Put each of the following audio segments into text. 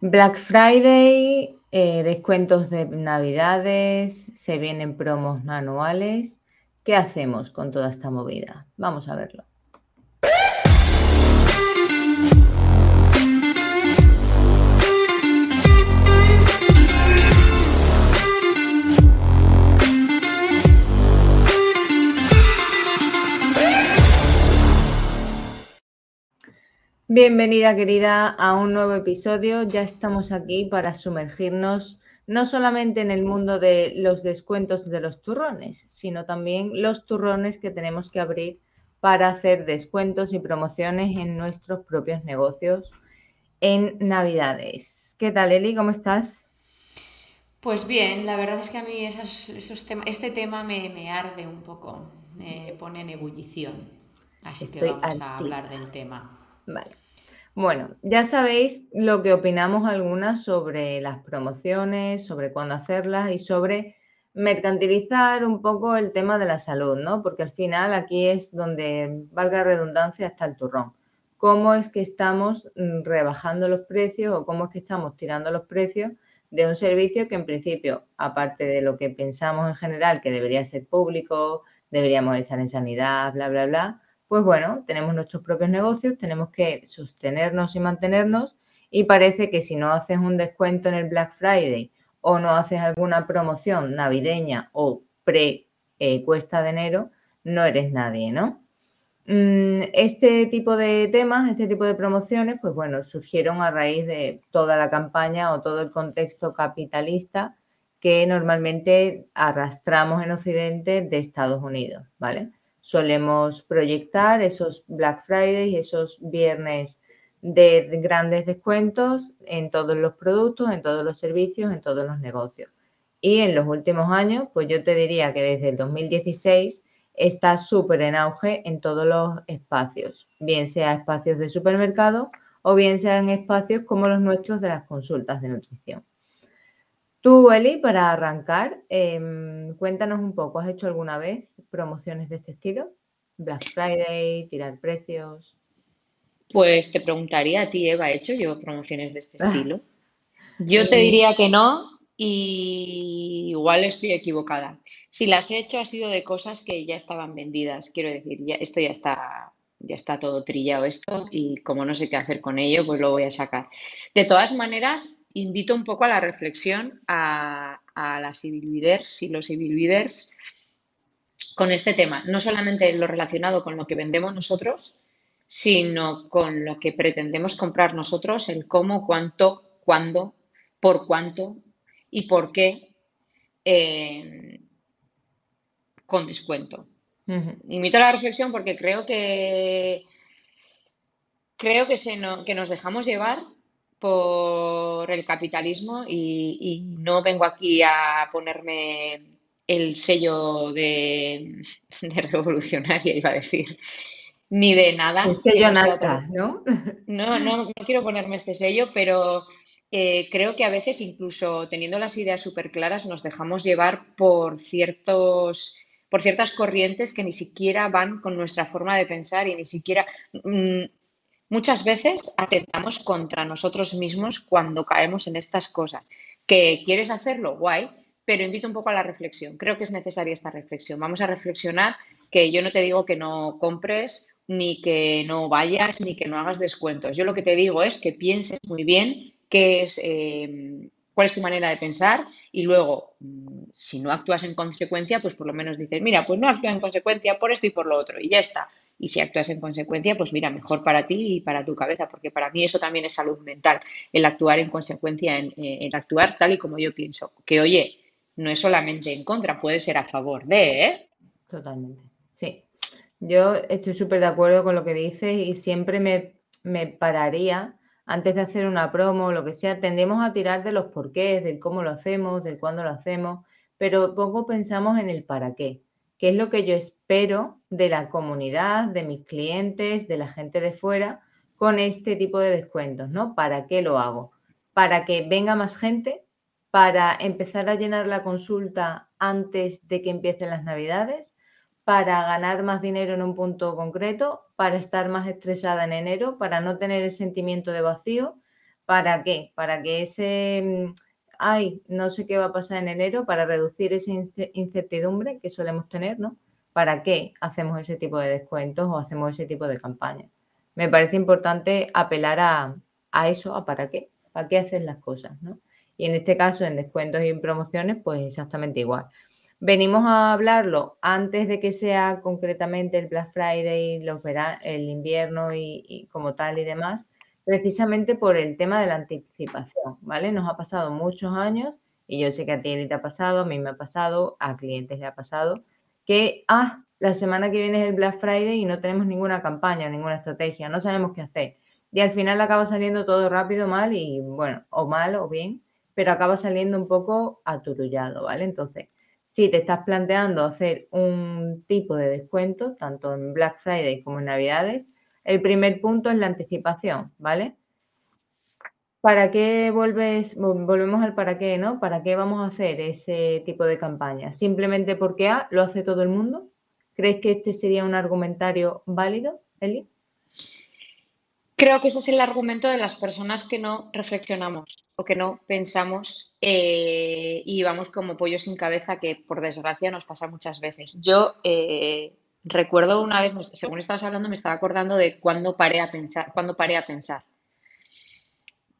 Black Friday, eh, descuentos de navidades, se vienen promos manuales. ¿Qué hacemos con toda esta movida? Vamos a verlo. Bienvenida querida a un nuevo episodio. Ya estamos aquí para sumergirnos no solamente en el mundo de los descuentos de los turrones, sino también los turrones que tenemos que abrir para hacer descuentos y promociones en nuestros propios negocios en Navidades. ¿Qué tal Eli? ¿Cómo estás? Pues bien, la verdad es que a mí este tema me, arde un poco, me pone en ebullición. Así que vamos a hablar del tema. Vale. Bueno, ya sabéis lo que opinamos algunas sobre las promociones, sobre cuándo hacerlas y sobre mercantilizar un poco el tema de la salud, ¿no? Porque al final aquí es donde, valga redundancia, está el turrón. ¿Cómo es que estamos mm, rebajando los precios o cómo es que estamos tirando los precios de un servicio que en principio, aparte de lo que pensamos en general que debería ser público, deberíamos estar en sanidad, bla, bla, bla, pues bueno, tenemos nuestros propios negocios, tenemos que sostenernos y mantenernos y parece que si no haces un descuento en el Black Friday o no haces alguna promoción navideña o pre cuesta de enero, no eres nadie, ¿no? Mm, este tipo de temas, este tipo de promociones, pues bueno, surgieron a raíz de toda la campaña o todo el contexto capitalista que normalmente arrastramos en Occidente de Estados Unidos, ¿vale? Solemos proyectar esos Black Fridays, esos viernes de grandes descuentos en todos los productos, en todos los servicios, en todos los negocios. Y en los últimos años, pues yo te diría que desde el 2016 está súper en auge en todos los espacios, bien sea espacios de supermercado o bien sean espacios como los nuestros de las consultas de nutrición. Tú, Eli, para arrancar, em, cuéntanos un poco, ¿has hecho alguna vez promociones de este estilo? Black Friday, tirar precios. Pues te preguntaría a ti, Eva, ¿he hecho yo promociones de este estilo? Yo te diría que no y igual estoy equivocada. Si las he hecho ha sido de cosas que ya estaban vendidas, quiero decir, ya, esto ya está, ya está todo trillado esto y como no sé qué hacer con ello, pues lo voy a sacar. De todas maneras, invito un poco a la reflexión a, las civil leaders y los civil leaders con este tema, no solamente lo relacionado con lo que vendemos nosotros, sino con lo que pretendemos comprar nosotros, el cómo, cuánto, cuándo, por cuánto y por qué eh, con descuento. Invito a la reflexión porque creo que creo que, se que nos dejamos llevar por el capitalismo y, no vengo aquí a ponerme el sello de, revolucionaria, iba a decir, ni de nada. El sello nada, ¿no? ¿no? No, no, quiero ponerme este sello, pero eh, creo que a veces incluso teniendo las ideas súper claras nos dejamos llevar por ciertos por ciertas corrientes que ni siquiera van con nuestra forma de pensar y ni siquiera mm, Muchas veces atentamos contra nosotros mismos cuando caemos en estas cosas. ¿Que quieres hacerlo? Guay, pero invito un poco a la reflexión. Creo que es necesaria esta reflexión. Vamos a reflexionar que yo no te digo que no compres, ni que no vayas, ni que no hagas descuentos. Yo lo que te digo es que pienses muy bien qué es, eh, cuál es tu manera de pensar y luego, mm, si no actúas en consecuencia, pues por lo menos dices, mira, pues no actúa en consecuencia por esto y por lo otro y ya está y si actúas en consecuencia, pues mira, mejor para ti y para tu cabeza, porque para mí eso también es salud mental, el actuar en consecuencia, en, eh, actuar tal y como yo pienso. Que oye, no es solamente en contra, puede ser a favor de, ¿eh? Totalmente, sí. Yo estoy súper de acuerdo con lo que dices y siempre me, me pararía antes de hacer una promo o lo que sea, tendemos a tirar de los porqués, del cómo lo hacemos, del cuándo lo hacemos, pero poco pensamos en el para qué qué es lo que yo espero de la comunidad, de mis clientes, de la gente de fuera con este tipo de descuentos, ¿no? ¿Para qué lo hago? Para que venga más gente, para empezar a llenar la consulta antes de que empiecen las navidades, para ganar más dinero en un punto concreto, para estar más estresada en enero, para no tener el sentimiento de vacío, ¿Para qué? Para que ese, mm, ay, no sé qué va a pasar en enero, para reducir esa incertidumbre que solemos tener, ¿no? ¿Para qué hacemos ese tipo de descuentos o hacemos ese tipo de campañas? Me parece importante apelar a, a eso, a para qué, para qué haces las cosas, ¿no? Y en este caso, en descuentos y en promociones, pues exactamente igual. Venimos a hablarlo antes de que sea concretamente el Black Friday, los el invierno y, como tal y demás, precisamente por el tema de la anticipación, ¿vale? Nos ha pasado muchos años y yo sé que a ti te ha pasado, a mí me ha pasado, a clientes le ha pasado, que, ah, la semana que viene es el Black Friday y no tenemos ninguna campaña, ninguna estrategia, no sabemos qué hacer. Y al final acaba saliendo todo rápido, mal y bueno, o mal o bien, pero acaba saliendo un poco aturullado, ¿vale? Entonces, si te estás planteando hacer un tipo de descuento, tanto en Black Friday como en Navidades, el primer punto es la anticipación, ¿vale? ¿Para qué vuelves, volvemos al para qué, ¿no? ¿Para qué vamos a hacer ese tipo de campaña? ¿Simplemente porque A lo hace todo el mundo? ¿Crees que este sería un argumentario válido, Eli? Creo que ese es el argumento de las personas que no reflexionamos o que no pensamos eh, y vamos como pollo sin cabeza, que por desgracia nos pasa muchas veces. Yo eh, recuerdo una vez, según estabas hablando, me estaba acordando de cuando paré a pensar, cuando paré a pensar.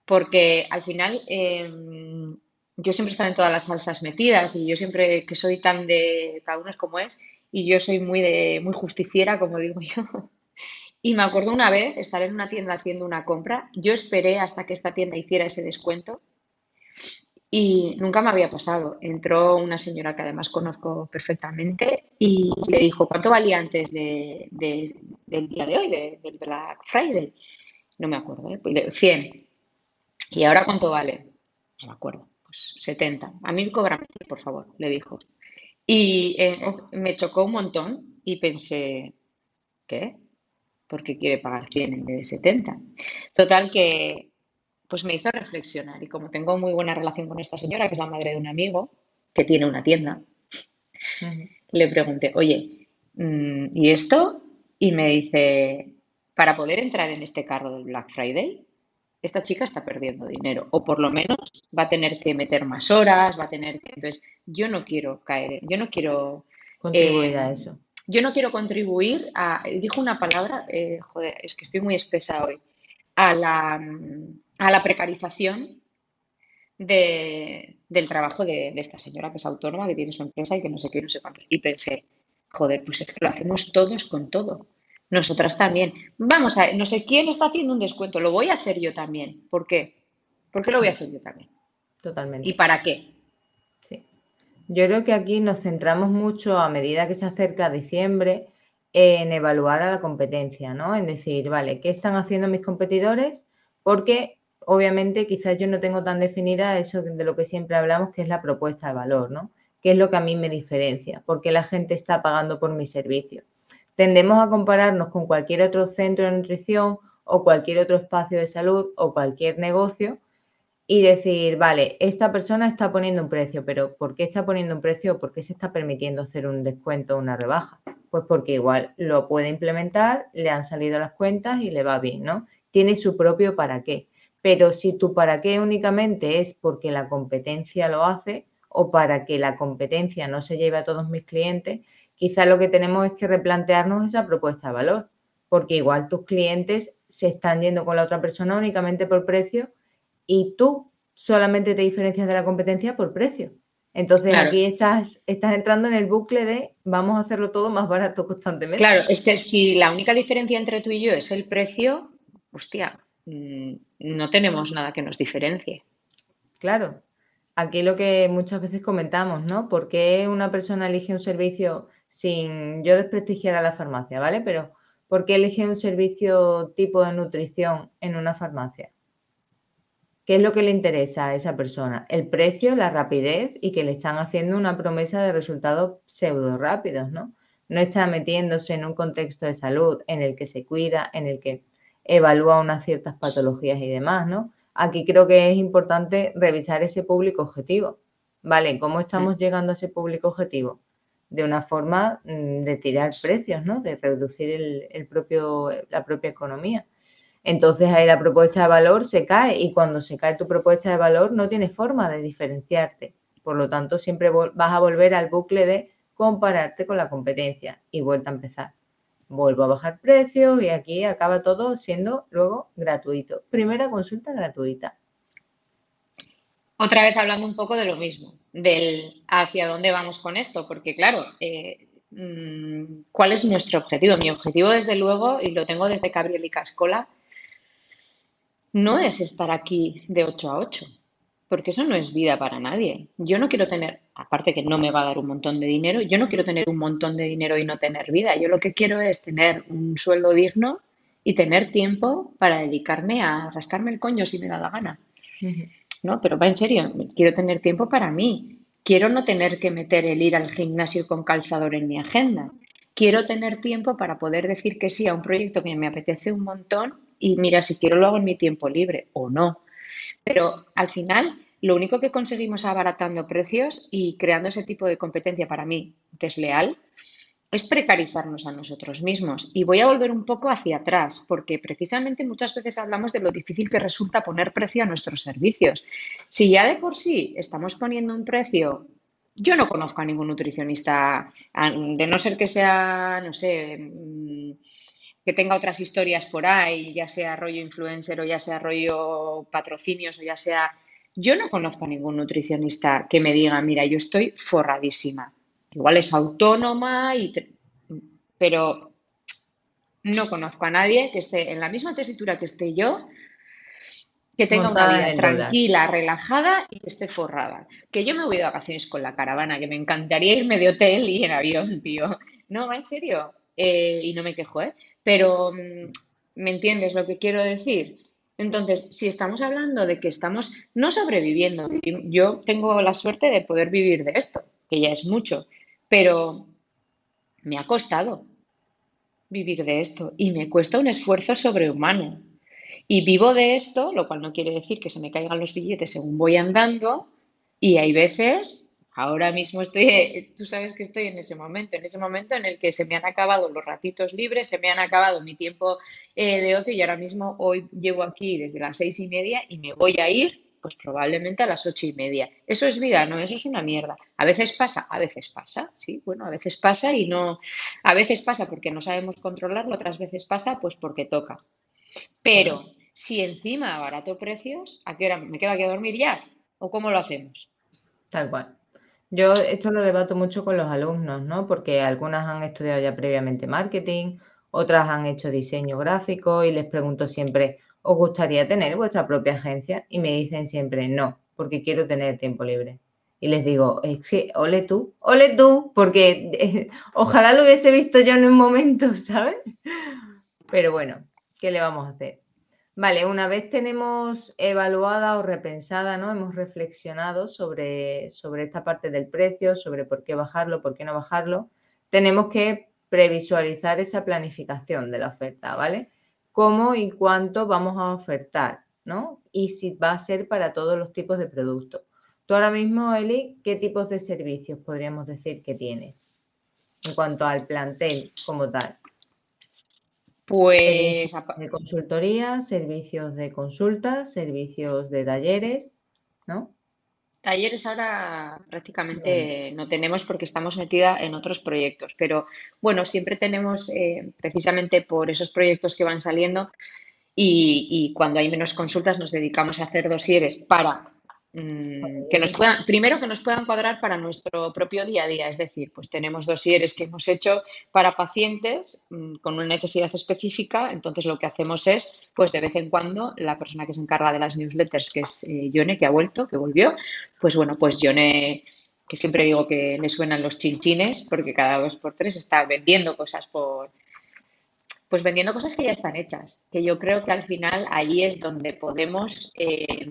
Porque al final em, yo siempre estaba en todas las salsas metidas y yo siempre que soy tan de cada uno es como es y yo soy muy de muy justiciera, como digo yo. Y me acuerdo una vez estar en una tienda haciendo una compra. Yo esperé hasta que esta tienda hiciera ese descuento y nunca me había pasado. Entró una señora que además conozco perfectamente y le dijo, ¿cuánto valía antes del día de hoy, del Black Friday? No me acuerdo, ¿eh? 100. ¿Y ahora cuánto vale? No me acuerdo, pues 70. A mí cobra, por favor, le dijo. Y eh, me chocó un montón y pensé, ¿qué? porque quiere pagar 100 en vez de 70. Total que pues me hizo reflexionar. Y como tengo muy buena relación con esta señora, que es la madre de un amigo que tiene una tienda, le pregunté, oye, mm, ¿y esto? Y me dice, para poder entrar en este carro del Black Friday, esta chica está perdiendo dinero o por lo menos va a tener que meter más horas, va a tener que... Entonces, yo no quiero caer, yo no quiero... Contribuir a eh, eso. yo no quiero contribuir a, dijo una palabra, eh, joder, es que estoy muy espesa hoy, a la, a la precarización del trabajo de, esta señora que es autónoma, que tiene su empresa y que no sé qué, no sé cuánto. Y pensé, joder, pues es que lo hacemos todos con todo. Nosotras también. Vamos a ver, no sé quién está haciendo un descuento, lo voy a hacer yo también. ¿Por qué? ¿Por qué lo voy a hacer yo también? Totalmente. ¿Y para qué? Yo creo que aquí nos centramos mucho a medida que se acerca diciembre en evaluar a la competencia, ¿no? En decir, vale, ¿qué están haciendo mis competidores? Porque obviamente quizás yo no tengo tan definida eso de lo que siempre hablamos, que es la propuesta de valor, ¿no? ¿Qué es lo que a mí me diferencia? ¿Por qué la gente está pagando por mi servicio? Tendemos a compararnos con cualquier otro centro de nutrición o cualquier otro espacio de salud o cualquier negocio y decir, vale, esta persona está poniendo un precio, pero ¿por qué está poniendo un precio? ¿Por qué se está permitiendo hacer un descuento o una rebaja? Pues porque igual lo puede implementar, le han salido las cuentas y le va bien, ¿no? Tiene su propio para qué. Pero si tu para qué únicamente es porque la competencia lo hace o para que la competencia no se lleve a todos mis clientes, quizá lo que tenemos es que replantearnos esa propuesta de valor, porque igual tus clientes se están yendo con la otra persona únicamente por precio y tú solamente te diferencias de la competencia por precio. Entonces aquí estás, estás entrando en el bucle de vamos a hacerlo todo más barato constantemente. Claro, es que si la única diferencia entre tú y yo es el precio, hostia, no tenemos nada que nos diferencie. Claro, aquí lo que muchas veces comentamos, ¿no? ¿Por qué una persona elige un servicio sin yo desprestigiar a la farmacia, ¿vale? Pero ¿por qué elige un servicio tipo de nutrición en una farmacia? ¿Qué es lo que le interesa a esa persona? El precio, la rapidez y que le están haciendo una promesa de resultados pseudo rápidos, ¿no? No está metiéndose en un contexto de salud en el que se cuida, en el que evalúa unas ciertas patologías y demás, ¿no? Aquí creo que es importante revisar ese público objetivo. ¿Vale? ¿Cómo estamos llegando a ese público objetivo? De una forma mm, de tirar precios, ¿no? De reducir el propio, la propia economía. Entonces ahí la propuesta de valor se cae y cuando se cae tu propuesta de valor no tienes forma de diferenciarte. Por lo tanto, siempre vas a volver al bucle de compararte con la competencia y vuelta a empezar. Vuelvo a bajar precios y aquí acaba todo siendo luego gratuito. Primera consulta gratuita. Otra vez hablando un poco de lo mismo, del hacia dónde vamos con esto, porque claro, eh, mm, ¿cuál es nuestro objetivo? Mi objetivo, desde luego, y lo tengo desde Cabriel y Cascola, no es estar aquí de 8 a 8, porque eso no es vida para nadie. Yo no quiero tener, aparte que no me va a dar un montón de dinero, yo no quiero tener un montón de dinero y no tener vida. Yo lo que quiero es tener un sueldo digno y tener tiempo para dedicarme a rascarme el coño si me da la gana. No, pero va en serio, quiero tener tiempo para mí. Quiero no tener que meter el ir al gimnasio con calzador en mi agenda. Quiero tener tiempo para poder decir que sí a un proyecto que me apetece un montón y mira, si quiero lo hago en mi tiempo libre o no. Pero al final, lo único que conseguimos abaratando precios y creando ese tipo de competencia para mí desleal es precarizarnos a nosotros mismos. Y voy a volver un poco hacia atrás, porque precisamente muchas veces hablamos de lo difícil que resulta poner precio a nuestros servicios. Si ya de por sí estamos poniendo un precio, yo no conozco a ningún nutricionista, de no ser que sea, no sé, mm, que tenga otras historias por ahí, ya sea rollo influencer o ya sea rollo patrocinios o ya sea... Yo no conozco a ningún nutricionista que me diga, mira, yo estoy forradísima. Igual es autónoma, y pero no conozco a nadie que esté en la misma tesitura que esté yo, que tenga una vida tranquila, relajada y que esté forrada. Que yo me voy de vacaciones con la caravana, que me encantaría irme de hotel y en avión, tío. No, en serio. Eh, y no me quejo, ¿eh? Pero, mm, ¿me entiendes lo que quiero decir? Entonces, si estamos hablando de que estamos no sobreviviendo, yo tengo la suerte de poder vivir de esto, que ya es mucho, pero me ha costado vivir de esto y me cuesta un esfuerzo sobrehumano. Y vivo de esto, lo cual no quiere decir que se me caigan los billetes según voy andando, y hay veces Ahora mismo estoy, tú sabes que estoy en ese momento, en ese momento en el que se me han acabado los ratitos libres, se me han acabado mi tiempo eh, de ocio y ahora mismo hoy llevo aquí desde las seis y media y me voy a ir pues probablemente a las ocho y media. Eso es vida, no, eso es una mierda. A veces pasa, a veces pasa, sí, bueno, a veces pasa y no, a veces pasa porque no sabemos controlarlo, otras veces pasa pues porque toca. Pero si encima barato precios, ¿a qué hora me quedo aquí a dormir ya? ¿O cómo lo hacemos? Tal cual. Yo esto lo debato mucho con los alumnos, ¿no? Porque algunas han estudiado ya previamente marketing, otras han hecho diseño gráfico y les pregunto siempre, ¿os gustaría tener vuestra propia agencia? Y me dicen siempre, no, porque quiero tener tiempo libre. Y les digo, es que, ole tú, ole tú, porque ojalá lo hubiese visto yo en un momento, ¿sabes? Pero bueno, ¿qué le vamos a hacer? Vale, una vez tenemos evaluada o repensada, ¿no? Hemos reflexionado sobre, sobre esta parte del precio, sobre por qué bajarlo, por qué no bajarlo, tenemos que previsualizar esa planificación de la oferta, ¿vale? Cómo y cuánto vamos a ofertar, ¿no? Y si va a ser para todos los tipos de productos. Tú ahora mismo, Eli, ¿qué tipos de servicios podríamos decir que tienes en cuanto al plantel como tal? Pues de consultoría, servicios de consulta, servicios de talleres, ¿no? Talleres ahora prácticamente no tenemos porque estamos metida en otros proyectos, pero bueno, siempre tenemos eh, precisamente por esos proyectos que van saliendo y, y, cuando hay menos consultas nos dedicamos a hacer dosieres para que nos puedan, primero que nos puedan cuadrar para nuestro propio día a día, es decir, pues tenemos dosieres que hemos hecho para pacientes mm, con una necesidad específica, entonces lo que hacemos es, pues de vez en cuando, la persona que se encarga de las newsletters, que es eh, Yone, que ha vuelto, que volvió, pues bueno, pues Yone, que siempre digo que le suenan los chinchines, porque cada dos por tres está vendiendo cosas por, pues vendiendo cosas que ya están hechas, que yo creo que al final ahí es donde podemos eh,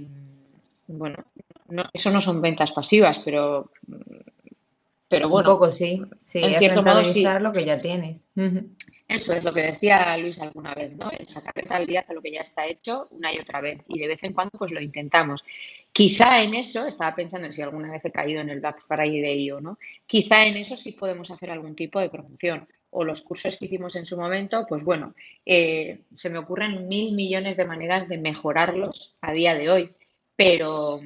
bueno, no, eso no son ventas pasivas, pero, pero bueno. Un poco sí, sí, en cierto modo sí. lo que ya tienes. Eso es lo que decía Luis alguna vez, ¿no? El sacar rentabilidad a lo que ya está hecho una y otra vez. Y de vez en cuando pues lo intentamos. Quizá en eso, estaba pensando en si alguna vez he caído en el Black Friday o no, quizá en eso sí podemos hacer algún tipo de promoción o los cursos que hicimos en su momento, pues bueno, eh, se me ocurren mil millones de maneras de mejorarlos a día de hoy. Pero,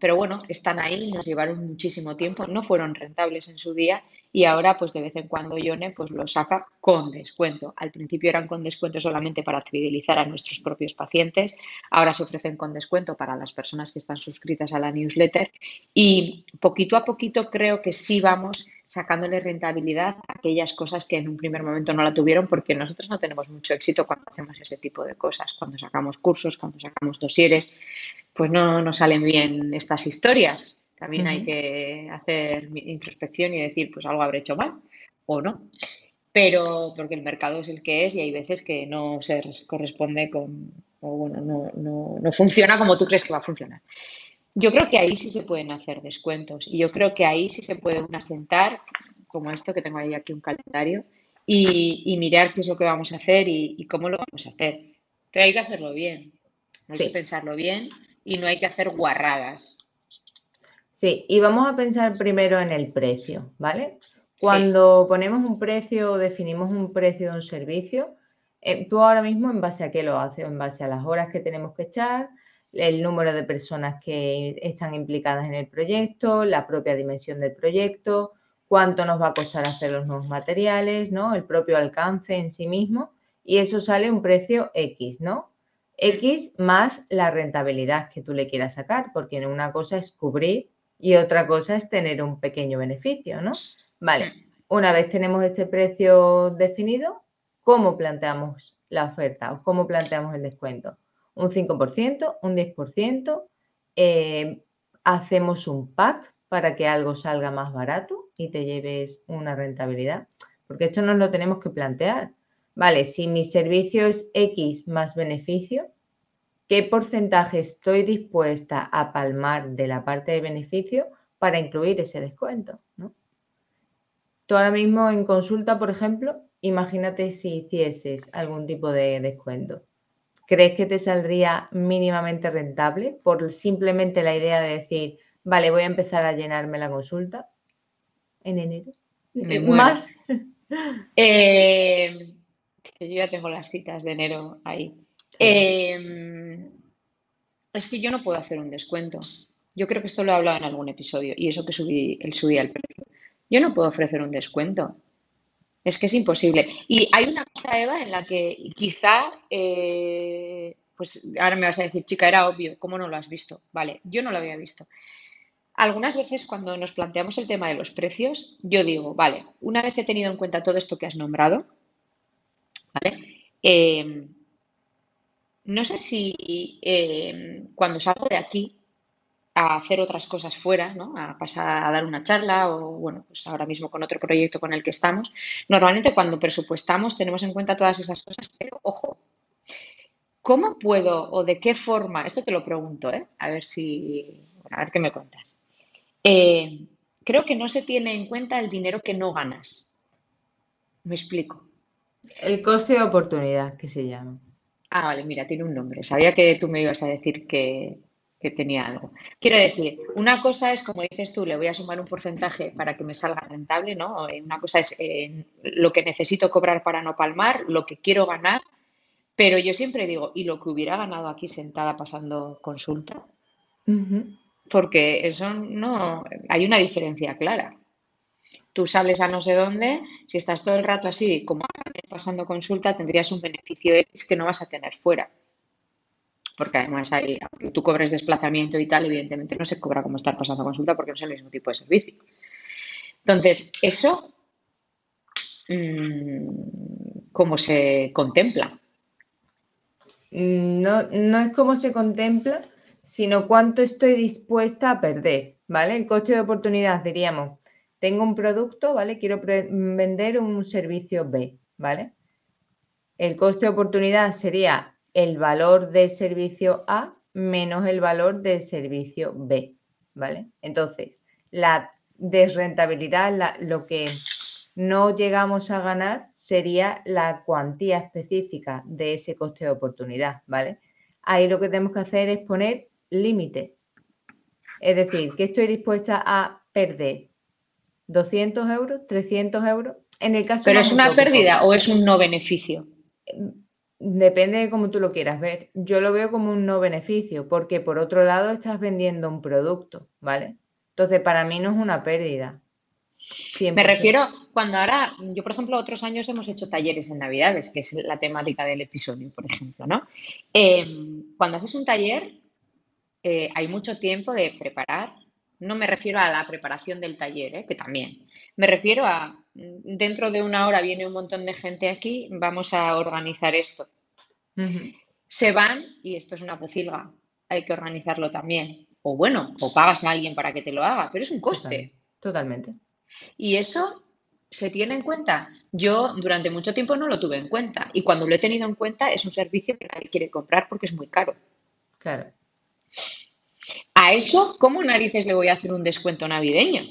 pero bueno, están ahí, nos llevaron muchísimo tiempo, no fueron rentables en su día y ahora pues de vez en cuando Yone pues lo saca con descuento. Al principio eran con descuento solamente para fidelizar a nuestros propios pacientes, ahora se ofrecen con descuento para las personas que están suscritas a la newsletter y poquito a poquito creo que sí vamos sacándole rentabilidad a aquellas cosas que en un primer momento no la tuvieron porque nosotros no tenemos mucho éxito cuando hacemos ese tipo de cosas, cuando sacamos cursos, cuando sacamos dosieres, pues no nos salen bien estas historias también hay que hacer introspección y decir, pues algo habré hecho mal o no. Pero porque el mercado es el que es y hay veces que no se corresponde con, o bueno, no, no, no funciona como tú crees que va a funcionar. Yo creo que ahí sí se pueden hacer descuentos y yo creo que ahí sí se puede asentar, como esto que tengo ahí aquí un calendario, y, mirar qué es lo que vamos a hacer y, cómo lo vamos a hacer. Pero hay que hacerlo bien, hay que pensarlo bien y no hay que hacer guarradas. Sí, y vamos a pensar primero en el precio, ¿vale? Cuando ponemos un precio o definimos un precio de un servicio, eh, tú ahora mismo en base a qué lo haces, en base a las horas que tenemos que echar, el número de personas que están implicadas en el proyecto, la propia dimensión del proyecto, cuánto nos va a costar hacer los nuevos materiales, ¿no? El propio alcance en sí mismo y eso sale un precio X, ¿no? X más la rentabilidad que tú le quieras sacar, porque una cosa es cubrir y otra cosa es tener un pequeño beneficio, ¿no? Vale, una vez tenemos este precio definido, ¿cómo planteamos la oferta o cómo planteamos el descuento? Un 5%, un 10%, eh, hacemos un pack para que algo salga más barato y te lleves una rentabilidad, porque esto nos lo tenemos que plantear. Vale, si mi servicio es X más beneficio, qué porcentaje estoy dispuesta a palmar de la parte de beneficio para incluir ese descuento. ¿no? Tú ahora mismo en consulta, por ejemplo, imagínate si hicieses algún tipo de descuento. ¿Crees que te saldría mínimamente rentable por simplemente la idea de decir, vale, voy a empezar a llenarme la consulta en enero? ¿Más? Eh, yo ya tengo las citas de enero ahí. Em, es que yo no puedo hacer un descuento. Yo creo que esto lo he hablado en algún episodio y eso que subí, el subí al precio. Yo no puedo ofrecer un descuento. Es que es imposible. Y hay una cosa, Eva, en la que quizá, eh, pues ahora me vas a decir, chica, era obvio, ¿cómo no lo has visto? Vale, yo no lo había visto. Algunas veces cuando nos planteamos el tema de los precios, yo digo, vale, una vez he tenido en cuenta todo esto que has nombrado, Em, no sé si eh, cuando salgo de aquí a hacer otras cosas fuera, ¿no? a pasar a dar una charla o, bueno, pues ahora mismo con otro proyecto con el que estamos, normalmente cuando presupuestamos tenemos en cuenta todas esas cosas, pero ojo, ¿cómo puedo o de qué forma, esto te lo pregunto, ¿eh? a ver si, a ver qué me cuentas. Eh, creo que no se tiene en cuenta el dinero que no ganas. Me explico. El coste de oportunidad, que se llama. Ah, vale, mira, tiene un nombre. Sabía que tú me ibas a decir que, tenía algo. Quiero decir, una cosa es, como dices tú, le voy a sumar un porcentaje para que me salga rentable, ¿no? Eh, una cosa es eh, lo que necesito cobrar para no palmar, lo que quiero ganar, pero yo siempre digo, ¿y lo que hubiera ganado aquí sentada pasando consulta? Porque eso no, hay una diferencia clara. Tú sales a no sé dónde, si estás todo el rato así, como pasando consulta, tendrías un beneficio X que no vas a tener fuera. Porque además hay, aunque tú cobres desplazamiento y tal, evidentemente no se cobra como estar pasando consulta porque no es el mismo tipo de servicio. Entonces, eso, mm, ¿cómo se contempla? No, no es como se contempla, sino cuánto estoy dispuesta a perder, ¿vale? El coste de oportunidad, diríamos, tengo un producto, ¿vale? Quiero vender un servicio B, ¿vale? El coste de oportunidad sería el valor del servicio A menos el valor del servicio B, ¿vale? Entonces, la desrentabilidad, lo que no llegamos a ganar sería la cuantía específica de ese coste de oportunidad, ¿vale? Ahí lo que tenemos que hacer es poner límite. Es decir, que estoy dispuesta a perder 200 euros, 300 euros, en el caso ¿Pero es una pérdida o es un no beneficio? Depende de cómo tú lo quieras ver. Yo lo veo como un no beneficio, porque por otro lado estás vendiendo un producto, ¿vale? Entonces, para mí no es una pérdida. Me refiero cuando ahora, yo por ejemplo, otros años hemos hecho talleres en Navidades, que es la temática del episodio, por ejemplo, ¿no? Em, cuando haces un taller, eh, hay mucho tiempo de preparar. No me refiero a la preparación del taller, ¿eh? que también. Me refiero a, dentro de una hora viene un montón de gente aquí, vamos a organizar esto. Se van y esto es una pocilga, hay que organizarlo también. O bueno, o pagas a alguien para que te lo haga, pero es un coste. Totalmente. Y eso se tiene en cuenta. Yo durante mucho tiempo no lo tuve en cuenta y cuando lo he tenido en cuenta es un servicio que nadie quiere comprar porque es muy caro. Claro. A eso, ¿cómo narices le voy a hacer un descuento navideño?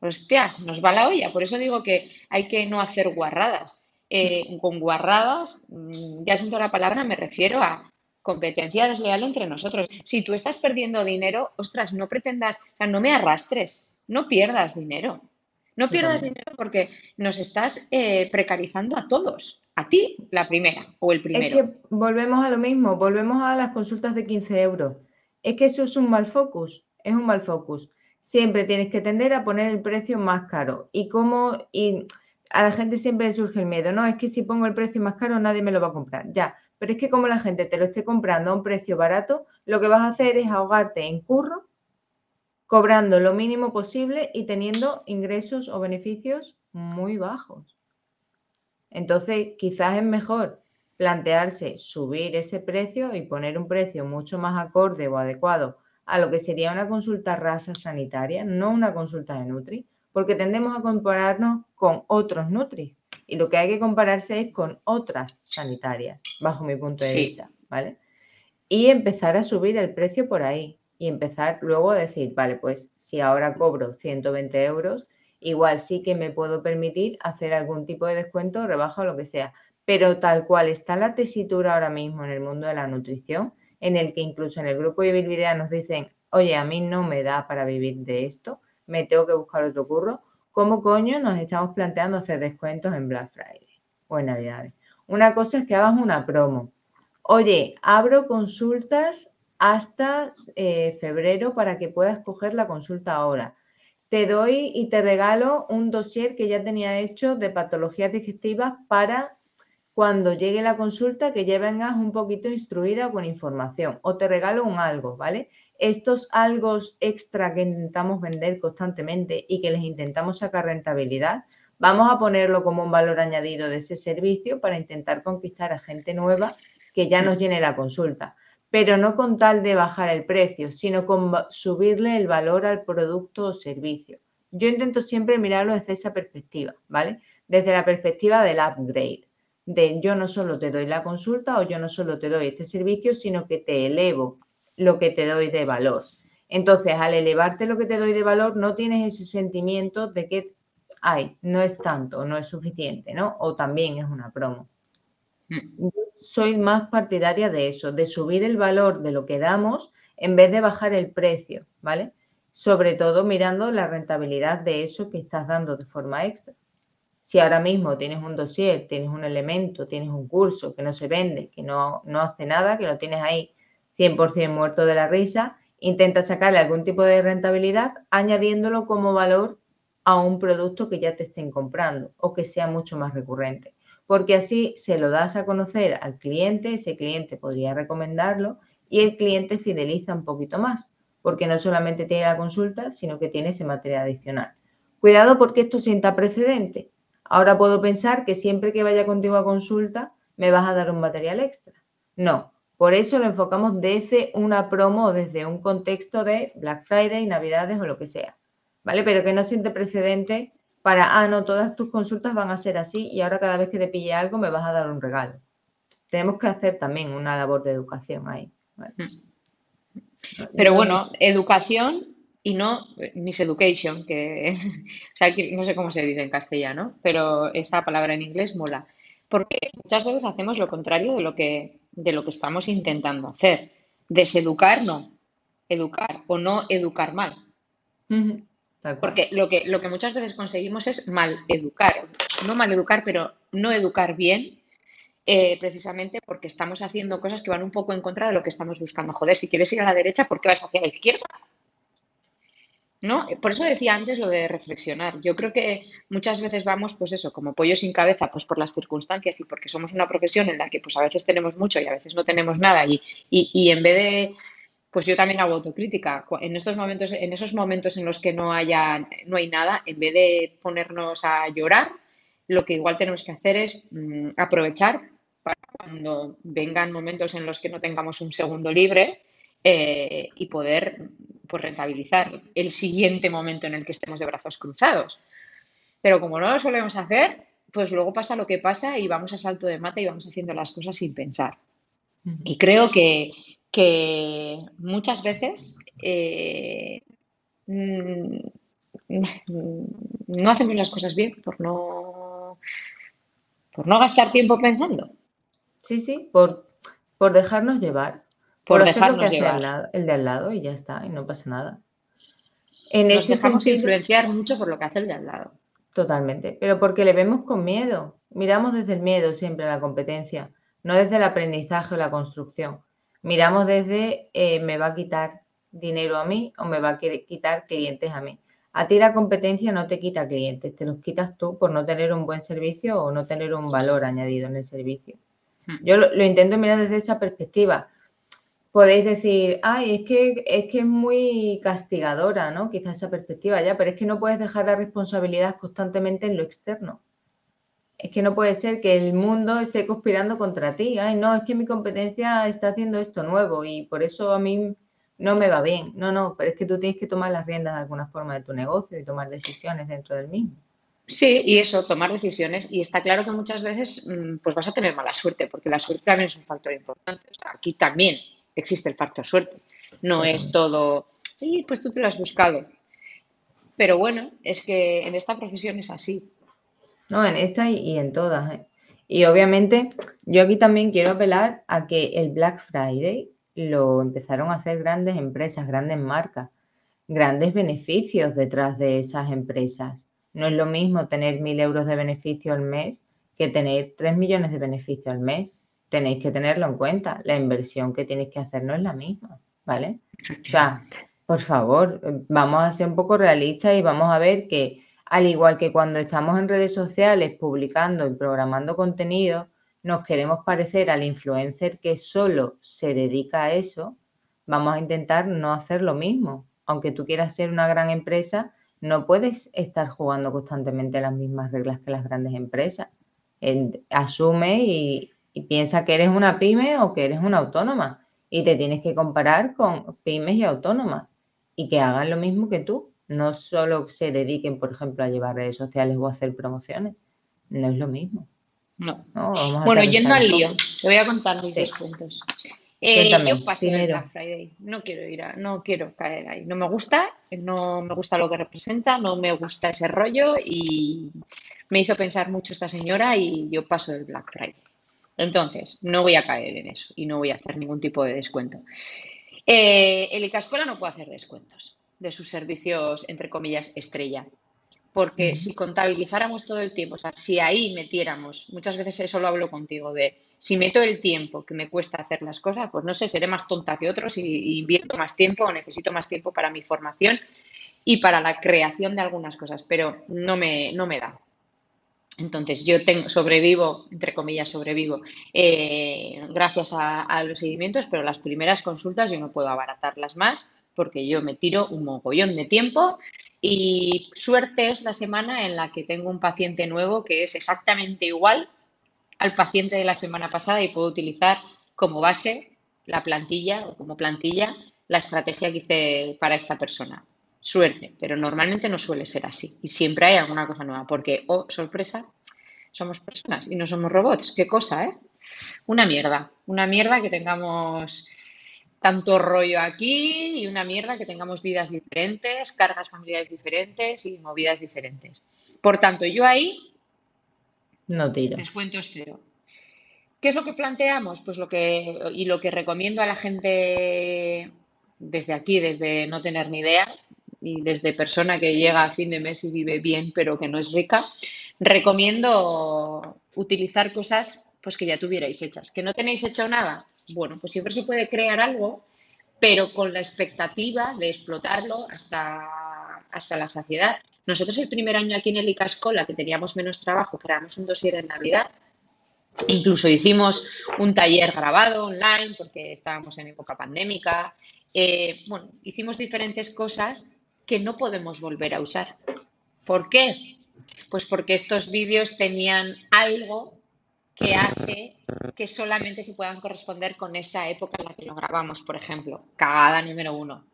Hostias, nos va la olla. Por eso digo que hay que no hacer guarradas. Eh, con guarradas, mm, ya siento la palabra, me refiero a competencia desleal entre nosotros. Si tú estás perdiendo dinero, ostras, no pretendas, o sea, no me arrastres, no pierdas dinero. No pierdas dinero porque nos estás eh, precarizando a todos. A ti, la primera o el primero. Es que volvemos a lo mismo, volvemos a las consultas de 15 euros. Es que eso es un mal focus, es un mal focus. Siempre tienes que tender a poner el precio más caro. Y como a la gente siempre le surge el miedo, no, es que si pongo el precio más caro nadie me lo va a comprar. Ya, pero es que como la gente te lo esté comprando a un precio barato, lo que vas a hacer es ahogarte en curro cobrando lo mínimo posible y teniendo ingresos o beneficios muy bajos. Entonces, quizás es mejor plantearse subir ese precio y poner un precio mucho más acorde o adecuado a lo que sería una consulta rasa sanitaria, no una consulta de Nutri, porque tendemos a compararnos con otros Nutris y lo que hay que compararse es con otras sanitarias, bajo mi punto de vista, ¿vale? Y empezar a subir el precio por ahí y empezar luego a decir, vale, pues si ahora cobro 120 euros, igual sí que me puedo permitir hacer algún tipo de descuento, rebaja o lo que sea. Pero tal cual está la tesitura ahora mismo en el mundo de la nutrición, en el que incluso en el grupo de Bilvidea nos dicen, oye, a mí no me da para vivir de esto, me tengo que buscar otro curro, ¿cómo coño nos estamos planteando hacer descuentos en Black Friday o en Navidades? Una cosa es que hagas una promo. Oye, abro consultas hasta eh, febrero para que puedas coger la consulta ahora. Te doy y te regalo un dossier que ya tenía hecho de patologías digestivas para cuando llegue la consulta que ya vengas un poquito instruida con información. O te regalo un algo, ¿vale? Estos algo extra que intentamos vender constantemente y que les intentamos sacar rentabilidad, vamos a ponerlo como un valor añadido de ese servicio para intentar conquistar a gente nueva que ya nos llene la consulta pero no con tal de bajar el precio, sino con subirle el valor al producto o servicio. Yo intento siempre mirarlo desde esa perspectiva, ¿vale? Desde la perspectiva del upgrade, de yo no solo te doy la consulta o yo no solo te doy este servicio, sino que te elevo lo que te doy de valor. Entonces, al elevarte lo que te doy de valor, no tienes ese sentimiento de que, ay, no es tanto, no es suficiente, ¿no? O también es una promo. Mm soy más partidaria de eso, de subir el valor de lo que damos en vez de bajar el precio, ¿vale? Sobre todo mirando la rentabilidad de eso que estás dando de forma extra. Si ahora mismo tienes un dossier, tienes un elemento, tienes un curso que no se vende, que no, no hace nada, que lo tienes ahí 100% muerto de la risa, intenta sacarle algún tipo de rentabilidad añadiéndolo como valor a un producto que ya te estén comprando o que sea mucho más recurrente porque así se lo das a conocer al cliente, ese cliente podría recomendarlo y el cliente fideliza un poquito más, porque no solamente tiene la consulta, sino que tiene ese material adicional. Cuidado porque esto sienta precedente. Ahora puedo pensar que siempre que vaya contigo a consulta me vas a dar un material extra. No, por eso lo enfocamos desde una promo o desde un contexto de Black Friday, Navidades o lo que sea. ¿Vale? Pero que no siente precedente para, ah, no, todas tus consultas van a ser así y ahora cada vez que te pille algo me vas a dar un regalo. Tenemos que hacer también una labor de educación ahí. Mm. Pero bueno, educación y no miseducation, que o sea, no sé cómo se dice en castellano, pero esa palabra en inglés mola. Porque muchas veces hacemos lo contrario de lo que, de lo que estamos intentando hacer. Deseducar, no. Educar o no educar mal. Porque lo que, lo que muchas veces conseguimos es mal educar, no mal educar, pero no educar bien, eh, precisamente porque estamos haciendo cosas que van un poco en contra de lo que estamos buscando. Joder, si quieres ir a la derecha, ¿por qué vas hacia la izquierda? ¿No? Por eso decía antes lo de reflexionar. Yo creo que muchas veces vamos, pues eso, como pollo sin cabeza, pues por las circunstancias y porque somos una profesión en la que pues a veces tenemos mucho y a veces no tenemos nada y, en vez de pues yo también hago autocrítica. En estos momentos, en esos momentos en los que no haya, no hay nada, en vez de ponernos a llorar, lo que igual tenemos que hacer es mm, aprovechar para cuando vengan momentos en los que no tengamos un segundo libre eh, y poder pues, rentabilizar el siguiente momento en el que estemos de brazos cruzados. Pero como no lo solemos hacer, pues luego pasa lo que pasa y vamos a salto de mata y vamos haciendo las cosas sin pensar. Y creo que, que muchas veces eh, mm, no hacemos las cosas bien por no, por no gastar tiempo pensando. Sí, sí, por, por dejarnos llevar. Por, dejarnos llevar. El, de al lado y ya está, y no pasa nada. En Nos dejamos influenciar mucho por lo que hace el de al lado. Totalmente, pero porque le vemos con miedo. Miramos desde el miedo siempre a la competencia, no desde el aprendizaje o la construcción miramos desde eh, me va a quitar dinero a mí o me va a quitar clientes a mí. A ti la competencia no te quita clientes, te los quitas tú por no tener un buen servicio o no tener un valor añadido en el servicio. Hmm. Yo lo, intento mirar desde esa perspectiva. Podéis decir, ay, es que, es que es muy castigadora, ¿no? Quizás esa perspectiva ya, pero es que no puedes dejar la responsabilidad constantemente en lo externo es que no puede ser que el mundo esté conspirando contra ti. Ay, no, es que mi competencia está haciendo esto nuevo y por eso a mí no me va bien. No, no, pero es que tú tienes que tomar las riendas de alguna forma de tu negocio y tomar decisiones dentro del mismo. Sí, y eso, tomar decisiones. Y está claro que muchas veces mm, pues vas a tener mala suerte, porque la suerte también es un factor importante. aquí también existe el factor suerte. No es todo, sí, pues tú te lo has buscado. Pero bueno, es que en esta profesión es así. ¿no? En esta y, en todas. ¿eh? Y obviamente yo aquí también quiero apelar a que el Black Friday lo empezaron a hacer grandes empresas, grandes marcas, grandes beneficios detrás de esas empresas. No es lo mismo tener mil euros de beneficio al mes que tener tres millones de beneficio al mes. Tenéis que tenerlo en cuenta. La inversión que tenéis que hacer no es la misma, ¿vale? O sea, por favor, vamos a ser un poco realistas y vamos a ver que al igual que cuando estamos en redes sociales publicando y programando contenido, nos queremos parecer al influencer que solo se dedica a eso, vamos a intentar no hacer lo mismo. Aunque tú quieras ser una gran empresa, no puedes estar jugando constantemente las mismas reglas que las grandes empresas. asume y, y piensa que eres una pyme o que eres una autónoma y te tienes que comparar con pymes y autónomas y que hagan lo mismo que tú no solo se dediquen, por ejemplo, a llevar redes sociales o a hacer promociones. No es lo mismo. No. bueno, yendo al lío, te voy a contar mis descuentos. Eh, yo pasé el Black Friday. No quiero ir a, no quiero caer ahí. No me gusta, no me gusta lo que representa, no me gusta ese rollo y me hizo pensar mucho esta señora y yo paso del Black Friday. Entonces, no voy a caer en eso y no voy a hacer ningún tipo de descuento. Eh, el Icascola no puede hacer descuentos de sus servicios, entre comillas, estrella. Porque si contabilizáramos todo el tiempo, o sea, si ahí metiéramos, muchas veces eso lo hablo contigo, de si meto el tiempo que me cuesta hacer las cosas, pues no sé, seré más tonta que otros y, invierto más tiempo o necesito más tiempo para mi formación y para la creación de algunas cosas, pero no me, no me da. Entonces, yo tengo, sobrevivo, entre comillas, sobrevivo eh, gracias a, a, los seguimientos, pero las primeras consultas yo no puedo abaratarlas más porque yo me tiro un mogollón de tiempo y suerte es la semana en la que tengo un paciente nuevo que es exactamente igual al paciente de la semana pasada y puedo utilizar como base la plantilla o como plantilla la estrategia que hice para esta persona. Suerte, pero normalmente no suele ser así y siempre hay alguna cosa nueva porque, oh, sorpresa, somos personas y no somos robots. Qué cosa, ¿eh? Una mierda, una mierda que tengamos tanto rollo aquí y una mierda que tengamos vidas diferentes, cargas familiares diferentes y movidas diferentes. Por tanto, yo ahí no tiro. Descuento cero. ¿Qué es lo que planteamos? Pues lo que y lo que recomiendo a la gente desde aquí, desde no tener ni idea, y desde persona que llega a fin de mes y vive bien, pero que no es rica, recomiendo utilizar cosas pues que ya tuvierais hechas. ¿Que no tenéis hecho nada? Bueno, pues siempre se puede crear algo, pero con la expectativa de explotarlo hasta, hasta la saciedad. Nosotros el primer año aquí en el ICASCOLA, que teníamos menos trabajo, creamos un dossier en Navidad, incluso hicimos un taller grabado online porque estábamos en época pandémica. Eh, bueno, hicimos diferentes cosas que no podemos volver a usar. ¿Por qué? Pues porque estos vídeos tenían algo que hace que solamente se puedan corresponder con esa época en la que lo grabamos, por ejemplo. Cagada número uno.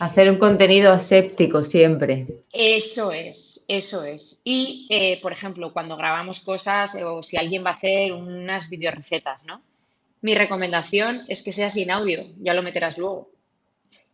Hacer un contenido aséptico siempre. Eso es, eso es. Y, eh, por ejemplo, cuando grabamos cosas o si alguien va a hacer unas videorecetas, ¿no? Mi recomendación es que sea sin audio, ya lo meterás luego.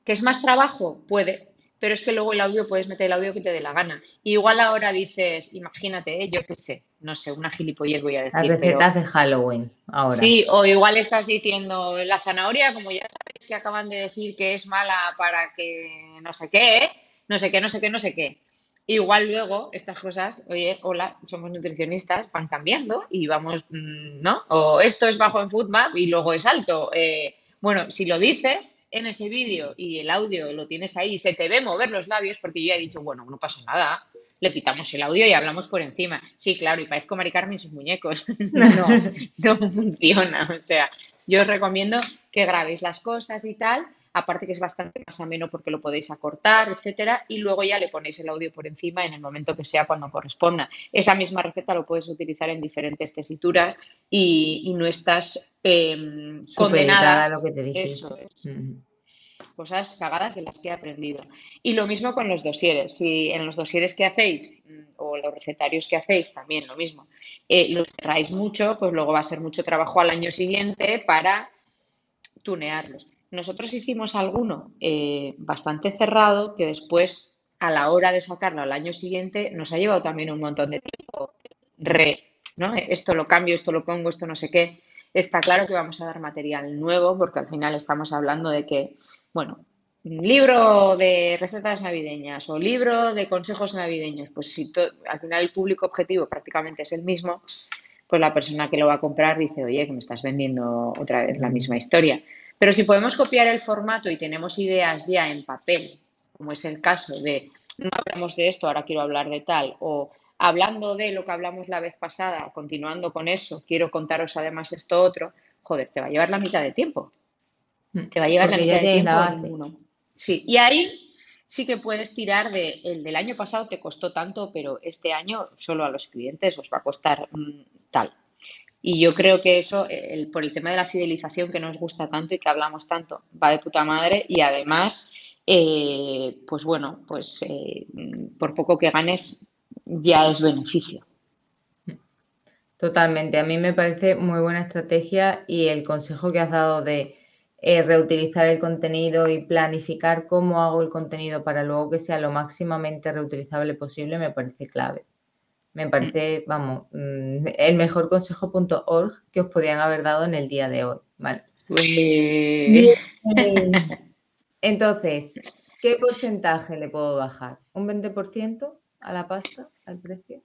¿Que es más trabajo? Puede, pero es que luego el audio puedes meter el audio que te dé la gana. igual ahora dices, imagínate, ¿eh? yo qué sé, no sé, una gilipollez voy a decir. Las recetas de Halloween, ahora. Sí, o igual estás diciendo, la zanahoria, como ya sabéis que acaban de decir que es mala para que no sé qué, no sé qué, no sé qué, no sé qué. Igual luego estas cosas, oye, hola, somos nutricionistas, van cambiando y vamos, mm, ¿no? O esto es bajo en Foodmap y luego es alto. Eh, bueno, si lo dices en ese vídeo y el audio lo tienes ahí y se te ve mover los labios, porque yo ya he dicho, bueno, no pasa nada, le quitamos el audio y hablamos por encima. Sí, claro, y parezco Mari Carmen y sus muñecos. no, no funciona. O sea, yo os recomiendo que grabéis las cosas y tal, aparte que es bastante más ameno porque lo podéis acortar, etcétera, y luego ya le ponéis el audio por encima en el momento que sea cuando corresponda. Esa misma receta lo puedes utilizar en diferentes tesituras y, no estás eh, condenada a lo que te dije. Eso es. Cosas cagadas de las que he aprendido. Y lo mismo con los dosieres. Si en los dosieres que hacéis mm, o los recetarios que hacéis, también lo mismo, eh, los cerráis mucho, pues luego va a ser mucho trabajo al año siguiente para tunearlos. Nosotros hicimos alguno eh, bastante cerrado que después, a la hora de sacarlo al año siguiente, nos ha llevado también un montón de tiempo. Re, ¿no? Esto lo cambio, esto lo pongo, esto no sé qué. Está claro que vamos a dar material nuevo porque al final estamos hablando de que, bueno, libro de recetas navideñas o libro de consejos navideños, pues si al final el público objetivo prácticamente es el mismo, pues la persona que lo va a comprar dice, oye, que me estás vendiendo otra vez la misma historia. Pero si podemos copiar el formato y tenemos ideas ya en papel, como es el caso de no hablamos de esto, ahora quiero hablar de tal, o hablando de lo que hablamos la vez pasada, continuando con eso, quiero contaros además esto otro, joder, te va a llevar la mitad de tiempo. Mm. Te va a llevar la mitad de tiempo. Sí, y ahí sí que puedes tirar de el del año pasado te costó tanto, pero este año solo a los clientes os va a costar mm, tal. Y yo creo que eso, el, por el tema de la fidelización que nos gusta tanto y que hablamos tanto, va de puta madre y además, eh, pues bueno, pues eh, por poco que ganes ya es beneficio. Totalmente, a mí me parece muy buena estrategia y el consejo que has dado de eh, reutilizar el contenido y planificar cómo hago el contenido para luego que sea lo máximamente reutilizable posible me parece clave. Me parece, vamos, mm, el mejor consejo.org que os podían haber dado en el día de hoy. Vale. Entonces, ¿qué porcentaje le puedo bajar? ¿Un 20% a la pasta, al precio?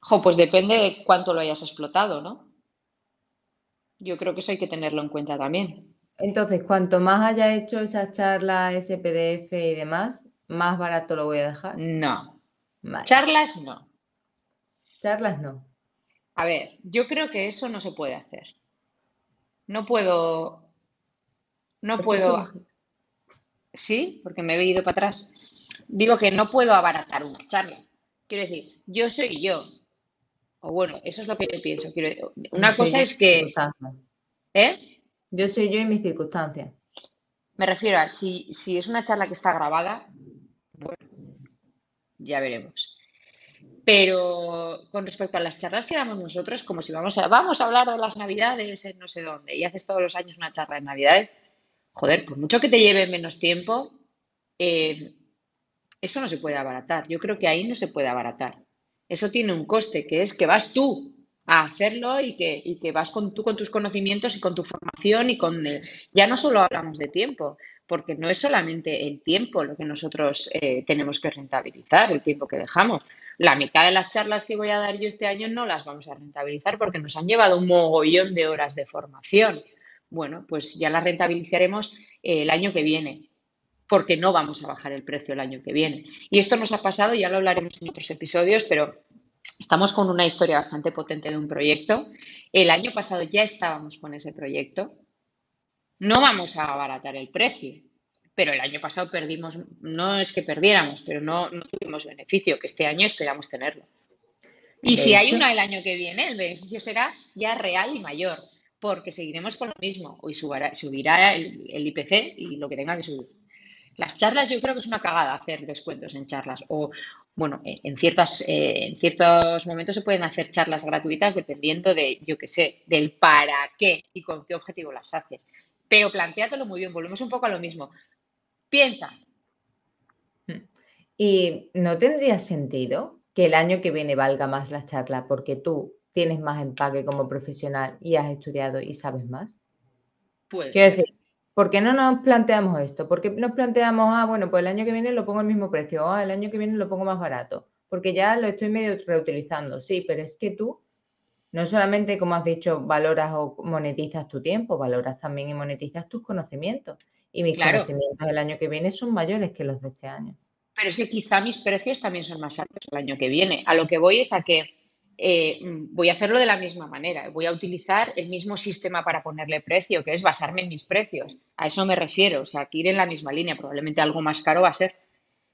Jo, pues depende de cuánto lo hayas explotado, ¿no? Yo creo que eso hay que tenerlo en cuenta también. Entonces, cuanto más haya hecho esa charla, ese PDF y demás, más barato lo voy a dejar. No. Charlas no. Charlas no. A ver, yo creo que eso no se puede hacer. No puedo. No puedo. Sí, porque me he ido para atrás. Digo que no puedo abaratar una charla. Quiero decir, yo soy yo. O bueno, eso es lo que yo pienso. Quiero... Una cosa es que. ¿Eh? Yo soy yo y mis circunstancias. Me refiero a si, si es una charla que está grabada, bueno, ya veremos. Pero con respecto a las charlas que damos nosotros, como si vamos a, vamos a hablar de las navidades en no sé dónde y haces todos los años una charla de navidades, joder, por mucho que te lleve menos tiempo, eh, eso no se puede abaratar. Yo creo que ahí no se puede abaratar. Eso tiene un coste, que es que vas tú a hacerlo y que, y que vas con, tú con tus conocimientos y con tu formación y con... ya no solo hablamos de tiempo, porque no es solamente el tiempo lo que nosotros eh, tenemos que rentabilizar, el tiempo que dejamos. La mitad de las charlas que voy a dar yo este año no las vamos a rentabilizar porque nos han llevado un mogollón de horas de formación. Bueno, pues ya las rentabilizaremos eh, el año que viene porque no vamos a bajar el precio el año que viene. Y esto nos ha pasado, ya lo hablaremos en otros episodios, pero estamos con una historia bastante potente de un proyecto. El año pasado ya estábamos con ese proyecto. No vamos a abaratar el precio, pero el año pasado perdimos, no es que perdiéramos, pero no, tuvimos beneficio, que este año esperamos tenerlo. Y si hay una el año que viene, el beneficio será ya real y mayor, porque seguiremos con lo mismo. Hoy subirá, el IPC y lo que tenga que subir. Las charlas yo creo que es una cagada hacer descuentos en charlas o, bueno, en, ciertas, eh, en ciertos momentos se pueden hacer charlas gratuitas dependiendo de, yo qué sé, del para qué y con qué objetivo las haces. Pero planteátelo muy bien, volvemos un poco a lo mismo. Piensa. ¿Y no tendría sentido que el año que viene valga más la charla porque tú tienes más empaque como profesional y has estudiado y sabes más? Pues. Quiero decir, ¿Por qué no nos planteamos esto? ¿Por qué nos planteamos, ah, bueno, pues el año que viene lo pongo al mismo precio, o ah, el año que viene lo pongo más barato? Porque ya lo estoy medio reutilizando, sí, pero es que tú no solamente, como has dicho, valoras o monetizas tu tiempo, valoras también y monetizas tus conocimientos. Y mis conocimientos del año que viene son mayores que los de este año. Pero es que quizá mis precios también son más altos el año que viene. A lo que voy es a que eh, voy a hacerlo de la misma manera. Voy a utilizar el mismo sistema para ponerle precio, que es basarme en mis precios. A eso me refiero. O sea, que ir en la misma línea. Probablemente algo más caro va a ser.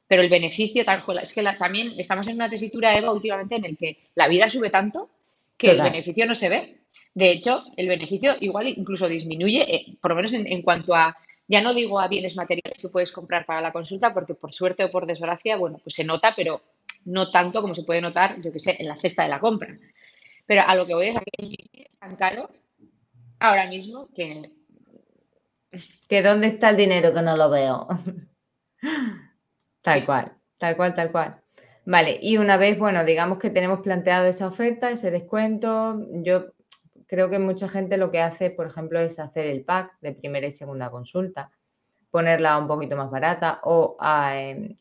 Pero el beneficio, es que también estamos en una tesitura, Eva, últimamente en el que la vida sube tanto que el beneficio no se ve. De hecho, el beneficio igual incluso disminuye, eh, por lo menos en, cuanto a, ya no digo a bienes materiales que puedes comprar para la consulta, porque por suerte o por desgracia, bueno, pues se nota, pero no tanto como se puede notar, yo que sé, en la cesta de la compra. Pero a lo que voy es a que es tan caro ahora mismo que... Que dónde está el dinero que no lo veo. tal cual, tal cual, tal cual. Vale, y una vez, bueno, digamos que tenemos planteado esa oferta, ese descuento, yo creo que mucha gente lo que hace, por ejemplo, es hacer el pack de primera y segunda consulta ponerla un poquito más barata o a, em,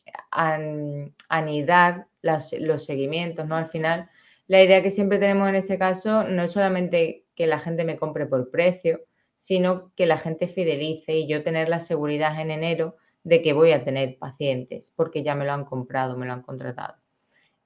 anidar los seguimientos, ¿no? Al final, la idea que siempre tenemos en este caso no es solamente que la gente me compre por precio, sino que la gente fidelice y yo tener la seguridad en enero de que voy a tener pacientes porque ya me lo han comprado, me lo han contratado.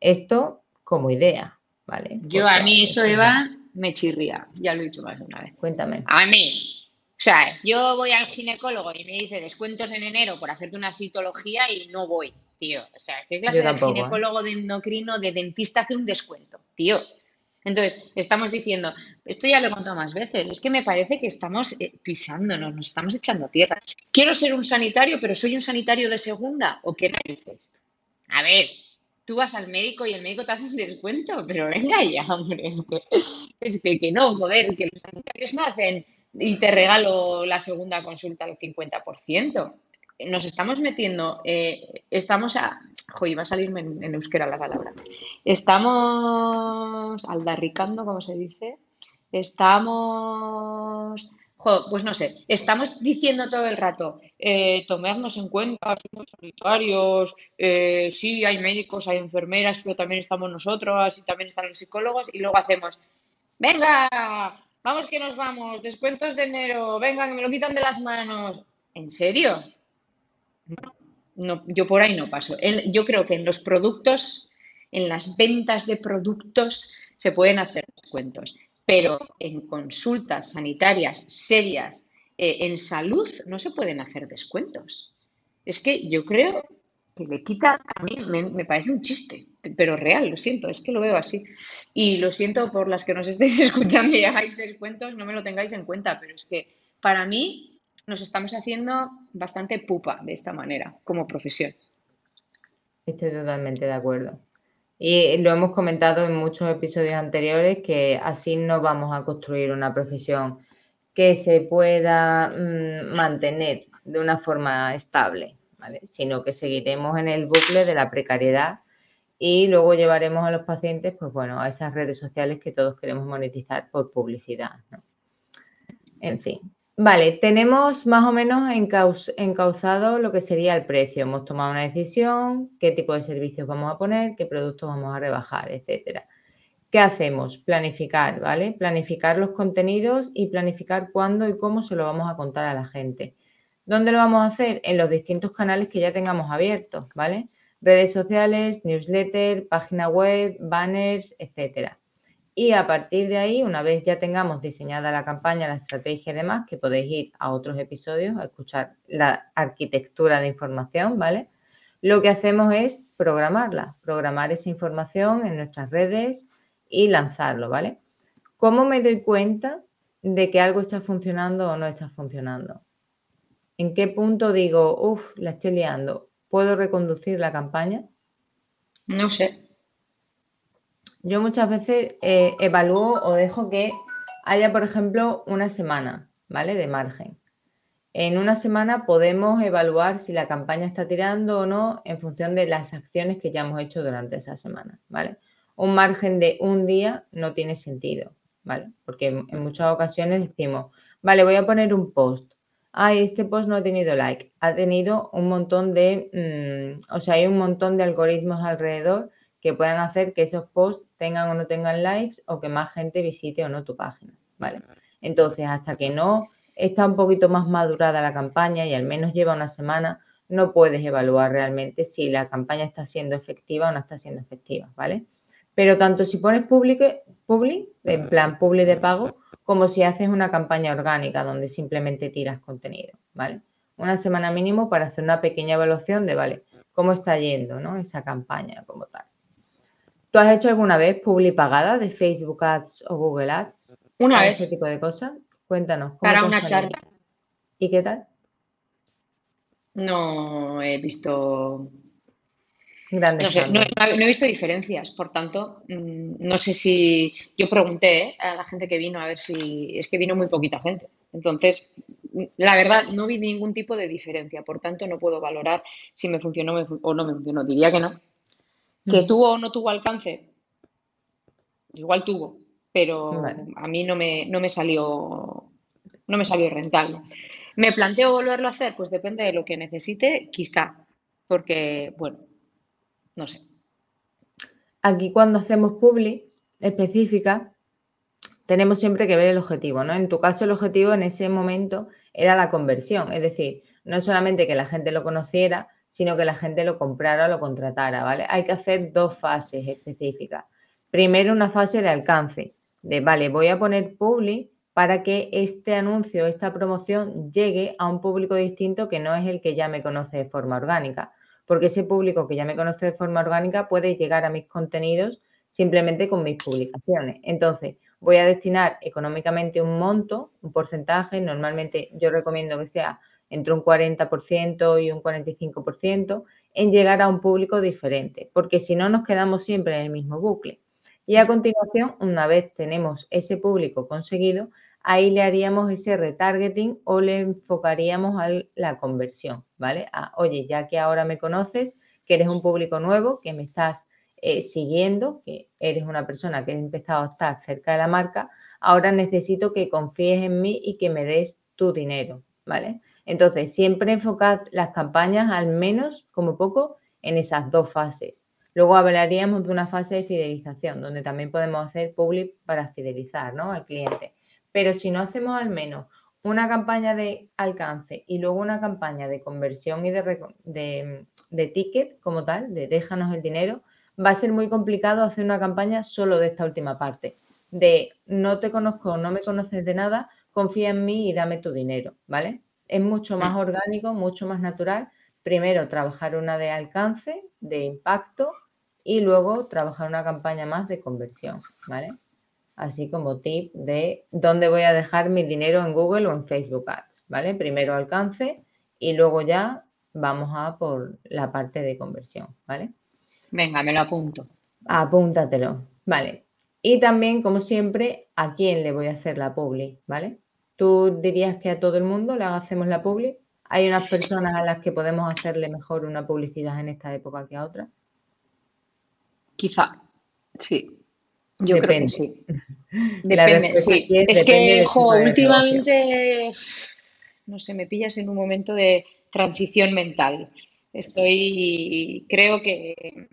Esto como idea, ¿vale? Yo a mí eso, Eva, me chirría, ya lo he dicho más de una vez. Cuéntame. A mí, o sea, yo voy al ginecólogo y me dice descuentos en enero por hacerte una citología y no voy, tío. O sea, ¿qué clase de ¿eh? ginecólogo, de endocrino, de dentista hace un descuento, tío? Entonces, estamos diciendo, esto ya lo he contado más veces, es que me parece que estamos eh, pisándonos, nos estamos echando tierra. Quiero ser un sanitario, pero soy un sanitario de segunda, ¿o qué dices? A ver, tú vas al médico y el médico te hace un descuento, pero venga ya, hombre, es que, es que, no, joder, que los sanitarios no hacen y te regalo la segunda consulta del 50%. Nos estamos metiendo, eh, estamos a. Joder, va a salirme en, euskera la palabra. Estamos aldarricando, como se dice. Estamos. pues no sé, estamos diciendo todo el rato, eh, tomadnos en cuenta, somos sanitarios, eh, sí, hay médicos, hay enfermeras, pero también estamos nosotros y también están los psicólogos, y luego hacemos, venga, Vamos que nos vamos, descuentos de enero, vengan, me lo quitan de las manos. ¿En serio? No, yo por ahí no paso. yo creo que en los productos, en las ventas de productos, se pueden hacer descuentos, pero en consultas sanitarias serias, eh, en salud, no se pueden hacer descuentos. Es que yo creo que le quita, a mí me, parece un chiste, pero real, lo siento, es que lo veo así. Y lo siento por las que nos estéis escuchando y hagáis descuentos, no me lo tengáis en cuenta, pero es que para mí nos estamos haciendo bastante pupa de esta manera como profesión. Estoy totalmente de acuerdo. Y lo hemos comentado en muchos episodios anteriores que así no vamos a construir una profesión que se pueda mm, mantener de una forma estable sino que seguiremos en el bucle de la precariedad y luego llevaremos a los pacientes, pues bueno, a esas redes sociales que todos queremos monetizar por publicidad. En fin, Vale, tenemos más o menos encauzado lo que sería el precio. Hemos tomado una decisión, qué tipo de servicios vamos a poner, qué productos vamos a rebajar, etcétera. ¿Qué hacemos? Planificar, ¿vale? Planificar los contenidos y planificar cuándo y cómo se lo vamos a contar a la gente. ¿Dónde lo vamos a hacer? En los distintos canales que ya tengamos abiertos, ¿vale? Redes sociales, newsletter, página web, banners, etcétera. Y a partir de ahí, una vez ya tengamos diseñada la campaña, la estrategia y demás, que podéis ir a otros episodios a escuchar la arquitectura de información, ¿vale? Lo que hacemos es programarla, programar esa información en nuestras redes y lanzarlo, ¿vale? ¿Cómo me doy cuenta de que algo está funcionando o no está funcionando? ¿En qué punto digo, uff, la estoy liando? ¿Puedo reconducir la campaña? No sé. Yo muchas veces eh, evalúo o dejo que haya, por ejemplo, una semana, ¿vale? De margen. En una semana podemos evaluar si la campaña está tirando o no en función de las acciones que ya hemos hecho durante esa semana, ¿vale? Un margen de un día no tiene sentido, ¿vale? Porque en muchas ocasiones decimos, vale, voy a poner un post. Ay, este post no ha tenido like. Ha tenido un montón de, mm, o sea, hay un montón de algoritmos alrededor que puedan hacer que esos posts tengan o no tengan likes o que más gente visite o no tu página, ¿vale? Entonces, hasta que no está un poquito más madurada la campaña y al menos lleva una semana, no puedes evaluar realmente si la campaña está siendo efectiva o no está siendo efectiva, ¿vale? Pero tanto si pones public, public en plan public de pago, como si haces una campaña orgánica donde simplemente tiras contenido, ¿vale? Una semana mínimo para hacer una pequeña evaluación de, ¿vale? ¿Cómo está yendo, ¿no? Esa campaña como tal. ¿Tú has hecho alguna vez publi pagada de Facebook Ads o Google Ads? Una vez. Ese tipo de cosas. Cuéntanos. Para una charla. ¿Y qué tal? No he visto. Grandes no sé, no, he visto diferencias, por tanto, mm, no sé si. Yo pregunté ¿eh? a la gente que vino a ver si. Es que vino muy poquita gente. Entonces, la verdad, no vi ningún tipo de diferencia, por tanto, no puedo valorar si me funcionó o no me funcionó. Diría que no, ¿Que mm. tuvo o no tuvo alcance? Igual tuvo, pero a mí no me, no me salió no me salió rentable. ¿Me planteo volverlo a hacer? Pues depende de lo que necesite, quizá, porque, bueno, no sé. Aquí cuando hacemos publi específica, tenemos siempre que ver el objetivo, ¿no? En tu caso, el objetivo en ese momento era la conversión, es decir, no solamente que la gente lo conociera, sino que la gente lo comprara o lo contratara, ¿vale? Hay que hacer dos fases específicas. Primero, una fase de alcance, de, vale, voy a poner public para que este anuncio, esta promoción llegue a un público distinto que no es el que ya me conoce de forma orgánica, porque ese público que ya me conoce de forma orgánica puede llegar a mis contenidos simplemente con mis publicaciones. Entonces, voy a destinar económicamente un monto, un porcentaje, normalmente yo recomiendo que sea entre un 40% y un 45%, en llegar a un público diferente, porque si no nos quedamos siempre en el mismo bucle. Y a continuación, una vez tenemos ese público conseguido, ahí le haríamos ese retargeting o le enfocaríamos a la conversión, ¿vale? oye, ya que ahora me conoces, que eres un público nuevo, que me estás eh, siguiendo, que eres una persona que ha empezado a estar cerca de la marca, ahora necesito que confíes en mí y que me des tu dinero, ¿vale? Entonces, siempre enfocad las campañas al menos, como poco, en esas dos fases. Luego hablaríamos de una fase de fidelización, donde también podemos hacer public para fidelizar ¿no? al cliente. Pero si no hacemos al menos una campaña de alcance y luego una campaña de conversión y de, de, ticket como tal, de déjanos el dinero, va a ser muy complicado hacer una campaña solo de esta última parte, de no te conozco, no me conoces de nada, confía en mí y dame tu dinero, ¿vale? Es mucho más orgánico, mucho más natural. Primero trabajar una de alcance, de impacto y luego trabajar una campaña más de conversión, ¿vale? Así como tip de dónde voy a dejar mi dinero en Google o en Facebook Ads, ¿vale? Primero alcance y luego ya vamos a por la parte de conversión, ¿vale? Venga, me lo apunto. Apúntatelo, ¿vale? Y también, como siempre, a quién le voy a hacer la publi, ¿vale? ¿Tú dirías que a todo el mundo le hacemos la publi? ¿Hay unas personas a las que podemos hacerle mejor una publicidad en esta época que a otras? Quizá, sí. Yo creo que sí. Depende, sí. es que, últimamente no sé, me pillas en un momento de transición mental. Estoy, creo que,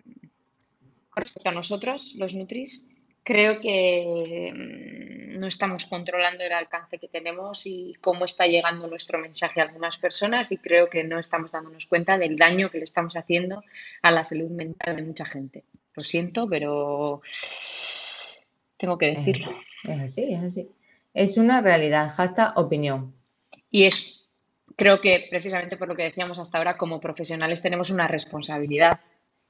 con respecto a nosotros, los Nutris, creo que mm, no estamos controlando el alcance que tenemos y cómo está llegando nuestro mensaje a algunas personas y creo que no estamos dándonos cuenta del daño que le estamos haciendo a la salud mental de mucha gente. Lo siento, pero tengo que decirlo. Es así, es así. Es una realidad, hasta opinión. Y es, creo que precisamente por lo que decíamos hasta ahora, como profesionales tenemos una responsabilidad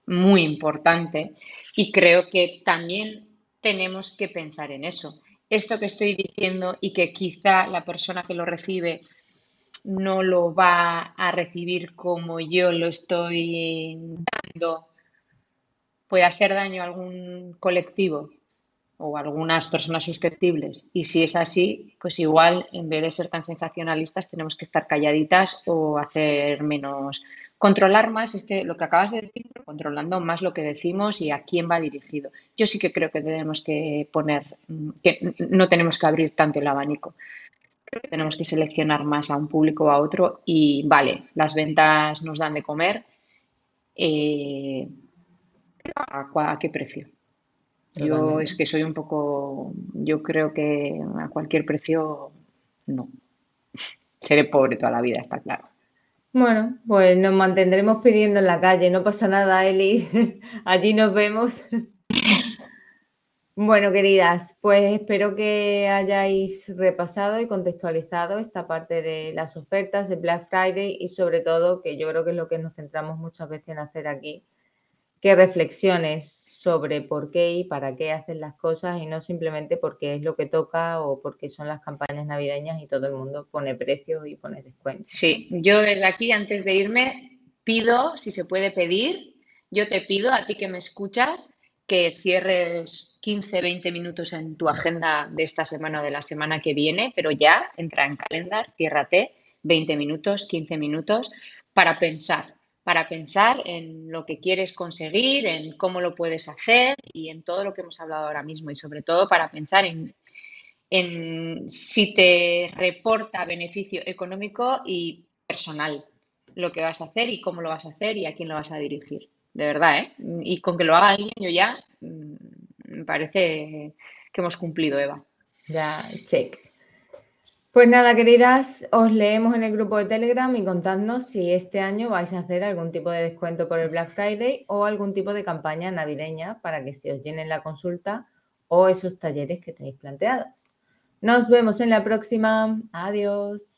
muy importante y creo que también tenemos que pensar en eso. Esto que estoy diciendo y que quizá la persona que lo recibe no lo va a recibir como yo lo estoy dando, puede hacer daño a algún colectivo o algunas personas susceptibles. Y si es así, pues igual en vez de ser tan sensacionalistas tenemos que estar calladitas o hacer menos, controlar más este, lo que acabas de decir, controlando más lo que decimos y a quién va dirigido. Yo sí que creo que tenemos que poner, que no tenemos que abrir tanto el abanico. Creo que tenemos que seleccionar más a un público o a otro y vale, las ventas nos dan de comer. Eh, ¿A qué precio? Yo es que soy un poco, yo creo que a cualquier precio no. Seré pobre toda la vida, está claro. Bueno, pues nos mantendremos pidiendo en la calle, no pasa nada, Eli. Allí nos vemos. Bueno, queridas, pues espero que hayáis repasado y contextualizado esta parte de las ofertas de Black Friday y sobre todo, que yo creo que es lo que nos centramos muchas veces en hacer aquí, que reflexiones sobre por qué y para qué hacen las cosas y no simplemente porque es lo que toca o porque son las campañas navideñas y todo el mundo pone precios y pone descuentos. Sí, yo desde aquí, antes de irme, pido, si se puede pedir, yo te pido a ti que me escuchas que cierres 15, 20 minutos en tu agenda de esta semana o de la semana que viene, pero ya entra en calendar, ciérrate 20 minutos, 15 minutos para pensar para pensar en lo que quieres conseguir, en cómo lo puedes hacer y en todo lo que hemos hablado ahora mismo y sobre todo para pensar en, si te reporta beneficio económico y personal lo que vas a hacer y cómo lo vas a hacer y a quién lo vas a dirigir. De verdad, ¿eh? Y con que lo haga alguien yo ya mm, me parece que hemos cumplido, Eva. Ya, check. Pues nada, queridas, os leemos en el grupo de Telegram y contadnos si este año vais a hacer algún tipo de descuento por el Black Friday o algún tipo de campaña navideña para que se os llenen la consulta o esos talleres que tenéis planteados. Nos vemos en la próxima. Adiós.